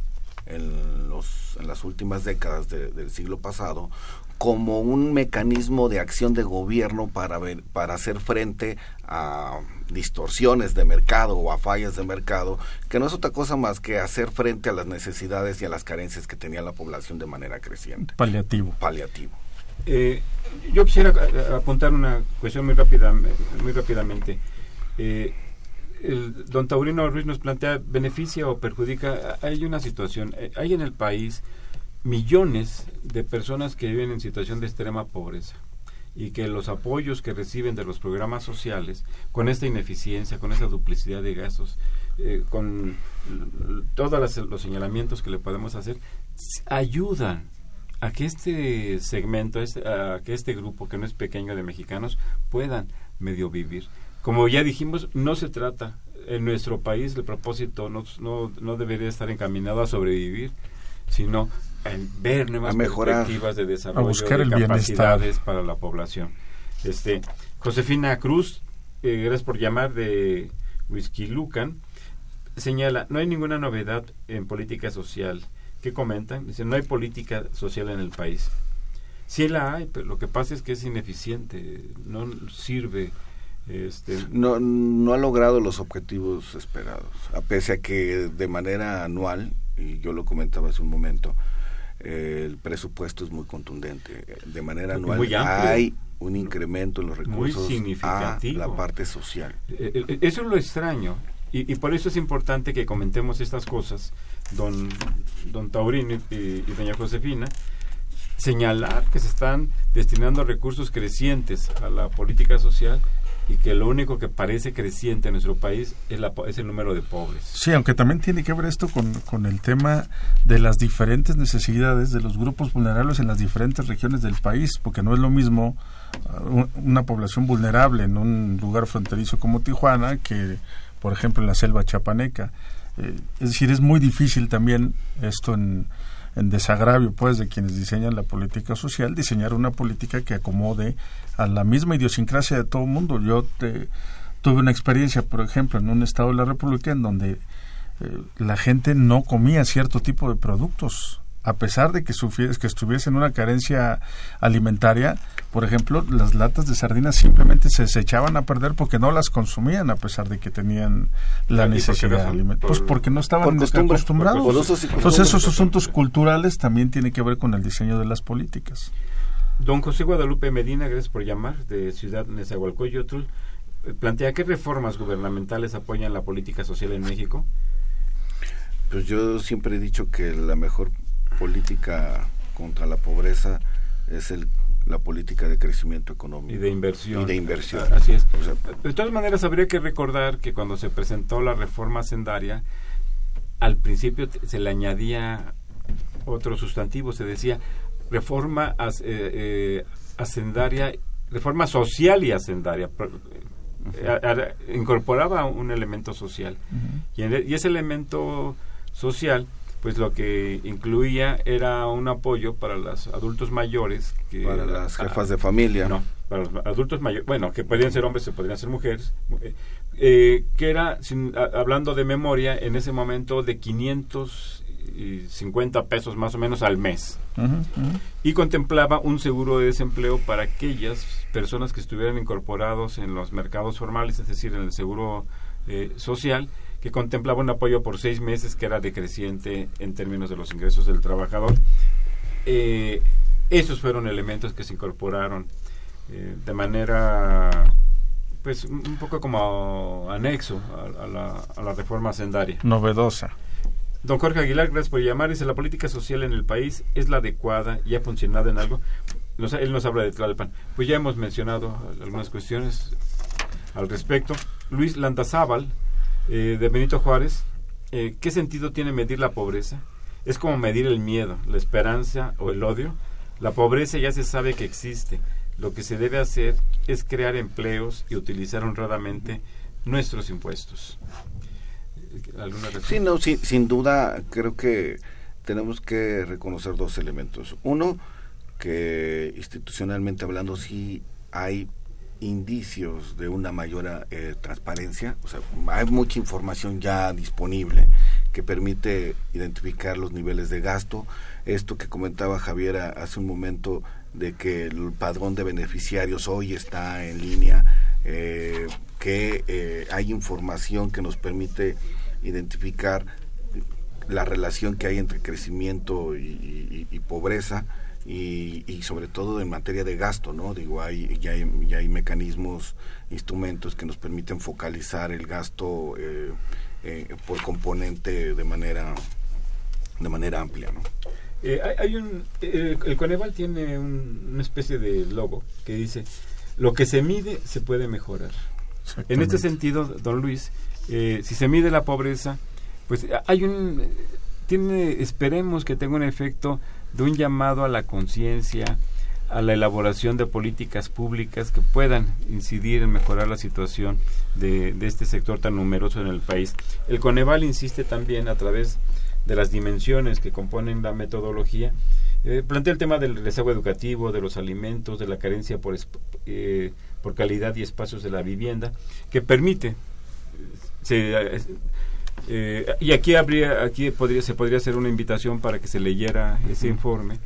en, los, en las últimas décadas de- del siglo pasado como un mecanismo de acción de gobierno para, ver, para hacer frente a distorsiones de mercado o a fallas de mercado, que no es otra cosa más que hacer frente a las necesidades y a las carencias que tenía la población de manera creciente. Paliativo. Paliativo. Eh, yo quisiera eh, apuntar una cuestión muy, rápida, muy rápidamente. Eh, el don Taurino Ruiz nos plantea, ¿beneficia o perjudica? Hay una situación, eh, hay en el país millones de personas que viven en situación de extrema pobreza y que los apoyos que reciben de los programas sociales, con esta ineficiencia, con esta duplicidad de gastos, eh, con todos los señalamientos que le podemos hacer, ayudan a que este segmento, este- a que este grupo, que no es pequeño de mexicanos, puedan medio vivir. Como ya dijimos, no se trata, en nuestro país el propósito no, no, no debería estar encaminado a sobrevivir, sino en ver nuevas A mejorar. perspectivas de desarrollo, buscar de el bienestar. para la población. Este, Josefina Cruz, eh, gracias por llamar de Whisky Lucan, señala, no hay ninguna novedad en política social. ¿Qué comentan? Dice, no hay política social en el país. Sí la hay, pero lo que pasa es que es ineficiente, no sirve. Este, no, no ha logrado los objetivos esperados, a pese a que de manera anual, y yo lo comentaba hace un momento, eh, el presupuesto es muy contundente. De manera anual hay un incremento en los Muy recursos a la parte social. Eh, eh, Eso es lo extraño. Y, y por eso es importante que comentemos estas cosas, don, don Taurino y, y doña Josefina, señalar que se están destinando recursos crecientes a la política social y que lo único que parece creciente en nuestro país es, la, es el número de pobres. Sí, aunque también tiene que ver esto con, con el tema de las diferentes necesidades de los grupos vulnerables en las diferentes regiones del país, porque no es lo mismo uh, un- una población vulnerable en un lugar fronterizo como Tijuana que, por ejemplo, en la selva chapaneca. Eh, es decir, es muy difícil también esto en, en desagravio pues de quienes diseñan la política social, diseñar una política que acomode a la misma idiosincrasia de todo el mundo. Yo te, tuve una experiencia, por ejemplo, en un estado de la República en donde eh, la gente no comía cierto tipo de productos. A pesar de que, que estuviese en una carencia alimentaria, por ejemplo, las latas de sardinas simplemente se, se echaban a perder porque no las consumían a pesar de que tenían la ¿Y por qué necesidad. Pues Por- porque no estaban por acostumbrados. por Entonces esos asuntos culturales también tienen que ver con el diseño de las políticas. Don José Guadalupe Medina, gracias por llamar, de Ciudad Nezahualcóyotl, plantea qué reformas gubernamentales apoyan la política social en México. Pues yo siempre he dicho que la mejor política contra la pobreza es el, la política de crecimiento económico. Y de inversión. Y de inversión. Así es. O sea, De todas maneras, habría que recordar que cuando se presentó la reforma sendaria, al principio se le añadía otro sustantivo, se decía reforma as- eh, eh, hacendaria, reforma social y hacendaria. Eh, a- a- incorporaba un elemento social. y, en e- y ese elemento social, pues lo que incluía era un apoyo para los adultos mayores. Que, para las jefas de familia. no, para los adultos mayores, bueno, que podrían ser hombres, se podrían ser mujeres, eh, eh, que era, sin- a- hablando de memoria, en ese momento de 550 pesos más o menos al mes. Y contemplaba un seguro de desempleo para aquellas personas que estuvieran incorporados en los mercados formales, es decir, en el seguro eh, social, que contemplaba un apoyo por seis meses que era decreciente en términos de los ingresos del trabajador. Eh, esos fueron elementos que se incorporaron eh, de manera, pues, un poco como anexo a, a la, a la reforma sendaria. Novedosa. Don Jorge Aguilar, gracias por llamar. Dice, la política social en el país es la adecuada y ha funcionado en algo. Nos- él nos habla de Tlalpan. Pues ya hemos mencionado algunas cuestiones al respecto. Luis Landazábal, eh, de Benito Juárez, eh, ¿qué sentido tiene medir la pobreza? Es como medir el miedo, la esperanza o el odio. La pobreza ya se sabe que existe. Lo que se debe hacer es crear empleos y utilizar honradamente nuestros impuestos. ¿Alguna Sí, no, sí, sin duda creo que tenemos que reconocer dos elementos. Uno, que institucionalmente hablando sí hay indicios de una mayor eh, transparencia, o sea, hay mucha información ya disponible que permite identificar los niveles de gasto. Esto que comentaba Javier hace un momento de que el padrón de beneficiarios hoy está en línea, eh, que eh, hay información que nos permite identificar la relación que hay entre crecimiento y pobreza y, y sobre todo en materia de gasto, ¿no? Digo, hay, ya, hay, ya hay mecanismos, instrumentos que nos permiten focalizar el gasto eh, eh, por componente de manera de manera amplia, ¿no? Eh, hay, hay un, eh, el Coneval tiene un- una especie de logo que dice, lo que se mide se puede mejorar. En este sentido, don Luis, eh, si se mide la pobreza, pues hay un, tiene, esperemos que tenga un efecto de un llamado a la conciencia, a la elaboración de políticas públicas que puedan incidir en mejorar la situación de, este sector tan numeroso en el país. El Coneval insiste también a través de las dimensiones que componen la metodología, eh, plantea el tema del rezago educativo, de los alimentos, de la carencia por, eh, por calidad y espacios de la vivienda, que permite eh, se, eh, y aquí habría aquí podría se podría hacer una invitación para que se leyera ese informe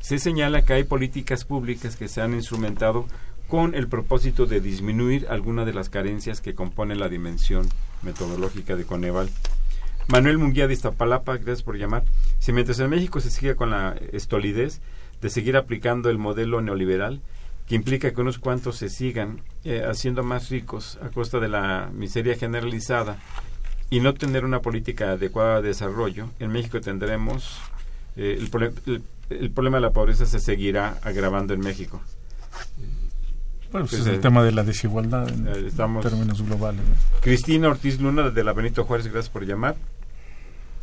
se señala que hay políticas públicas que se han instrumentado con el propósito de disminuir algunas de las carencias que componen la dimensión metodológica de Coneval. Manuel Munguía de Iztapalapa, gracias por llamar. Si mientras en México se sigue con la estolidez de seguir aplicando el modelo neoliberal, que implica que unos cuantos se sigan eh, haciendo más ricos a costa de la miseria generalizada y no tener una política adecuada de desarrollo, en México tendremos eh, el, el- el problema de la pobreza se seguirá agravando en México. Bueno, pues Pues, es eh, el tema de la desigualdad en eh, estamos- términos globales. ¿no? Cristina Ortiz Luna de la Benito Juárez, gracias por llamar.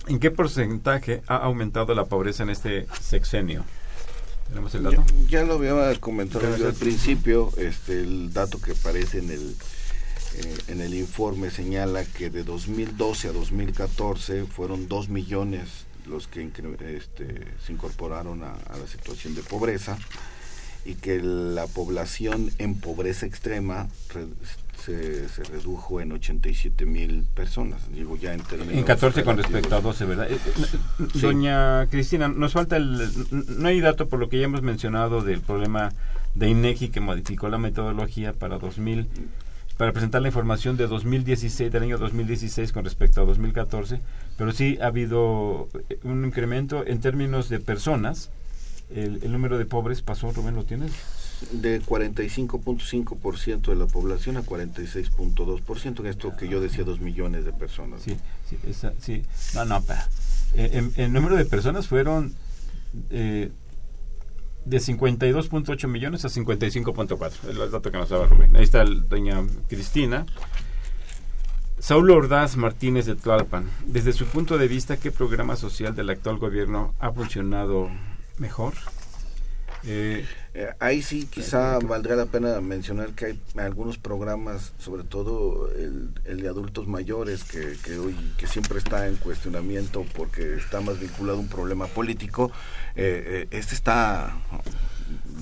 ¿En qué porcentaje ha aumentado la pobreza en este sexenio? ¿Tenemos el dato? Ya, ya lo había comentado yo al principio, este, el dato que aparece en el, eh, en el informe señala que de 2012 a 2014 fueron 2 millones los que este, se incorporaron a, a la situación de pobreza y que la población en pobreza extrema re- se, se redujo en 87 mil personas, digo ya en términos... En 14 con respecto a 12, ¿verdad? Eh, eh, Sí. Doña Cristina, nos falta el... No hay dato por lo que ya hemos mencionado del problema de INEGI que modificó la metodología para 2000 para presentar la información de 2016 del año 2016 con respecto a 2014, pero sí ha habido eh, un incremento en términos de personas. El, el número de pobres pasó, Rubén, ¿lo tienes? De 45.5% de la población a 46.2%, en esto que yo decía 2 millones de personas. Sí, sí, esa- sí. No, no, espera. Eh, en- el número de personas fueron eh, de 52.8 millones a 55.4. Es el dato que nos daba Rubén. Ahí está el- doña Cristina. Saulo Ordaz Martínez de Tlalpan. Desde su punto de vista, ¿qué programa social del actual gobierno ha funcionado mejor? Eh, ahí sí quizá valdría la pena mencionar que hay algunos programas, sobre todo el, el de adultos mayores, que, que hoy que siempre está en cuestionamiento porque está más vinculado a un problema político. Eh, eh, este está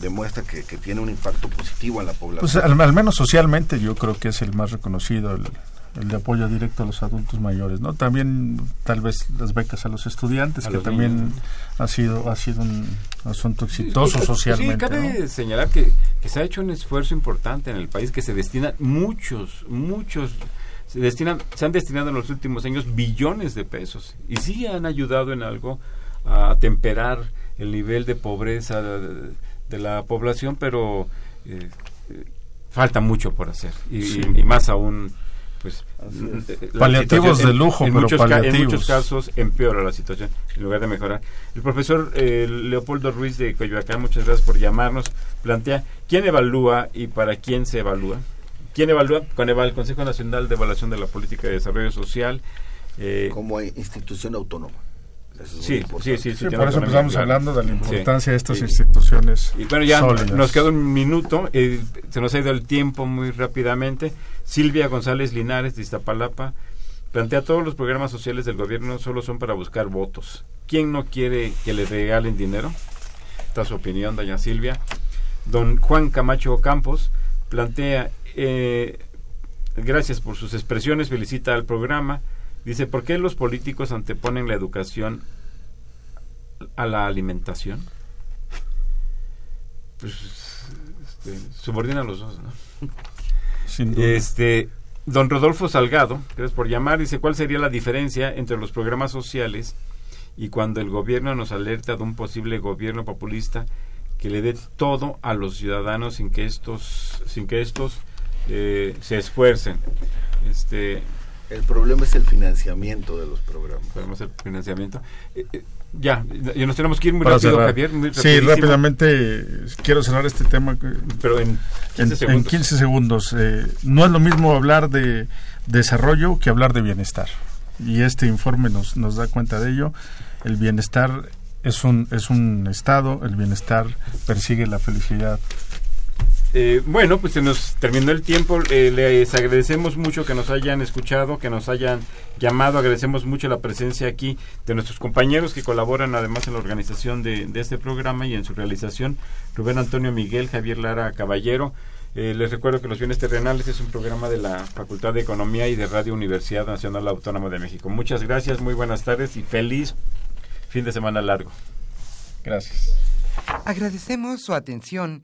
demuestra que, que tiene un impacto positivo en la población. Pues al, al menos socialmente yo creo que es el más reconocido, el, el de apoyo directo a los adultos mayores, ¿no? También tal vez las becas a los estudiantes, A que los también niños. ha sido ha sido un asunto exitoso Sí, socialmente. Sí, cabe ¿no? señalar que, que se ha hecho un esfuerzo importante en el país, que se destinan muchos, muchos, se destinan, se han destinado en los últimos años billones de pesos y sí han ayudado en algo a temperar el nivel de pobreza de, de la población, pero eh, eh, falta mucho por hacer y, Sí. y- y más aún pues Paliativos de lujo, pero muchos ca- en paliativos. muchos casos empeora la situación en lugar de mejorar. El profesor eh, Leopoldo Ruiz de Coyoacán, muchas gracias por llamarnos, plantea quién evalúa y para quién se evalúa. ¿Quién evalúa? Coneval, el Consejo Nacional de Evaluación de la Política de Desarrollo Social. eh, como institución autónoma. Es sí, sí, sí, sí, por eso empezamos claro. hablando de la Sí. importancia de estas Sí. instituciones Y bueno, ya sólidas. nos queda un minuto, eh, se nos ha ido el tiempo muy rápidamente. Silvia González Linares de Iztapalapa plantea todos los programas sociales del gobierno solo son para buscar votos. ¿Quién no quiere que le regalen dinero? Esta es su opinión, doña Silvia. Don Juan Camacho Campos plantea, eh, gracias por sus expresiones, felicita al programa. Dice, ¿por qué los políticos anteponen la educación a la alimentación? Pues este, subordinan los dos, ¿no? Sin duda. Este, don Rodolfo Salgado, gracias por llamar, dice, ¿cuál sería la diferencia entre los programas sociales y cuando el gobierno nos alerta de un posible gobierno populista que le dé todo a los ciudadanos sin que estos, sin que estos eh, se esfuercen? Este, El problema es el financiamiento de los programas. podemos hacer financiamiento. Eh, eh, ya, ya nos tenemos que ir muy Para rápido, cerrar. Javier. muy sí, rápidamente quiero cerrar este tema. Pero en 15 en, en segundos. 15 segundos. Eh, no es lo mismo hablar de desarrollo que hablar de bienestar. Y este informe nos, nos da cuenta de ello. El bienestar es un, es un estado, el bienestar persigue la felicidad. Eh, bueno, pues se nos terminó el tiempo. Eh, les agradecemos mucho que nos hayan escuchado, que nos hayan llamado. Agradecemos mucho la presencia aquí de nuestros compañeros que colaboran además en la organización de, de este programa y en su realización. Rubén Antonio Miguel, Javier Lara Caballero. Eh, les recuerdo que Los Bienes Terrenales es un programa de la Facultad de Economía y de Radio Universidad Nacional Autónoma de México. Muchas gracias, muy buenas tardes y feliz fin de semana largo. Gracias. Agradecemos su atención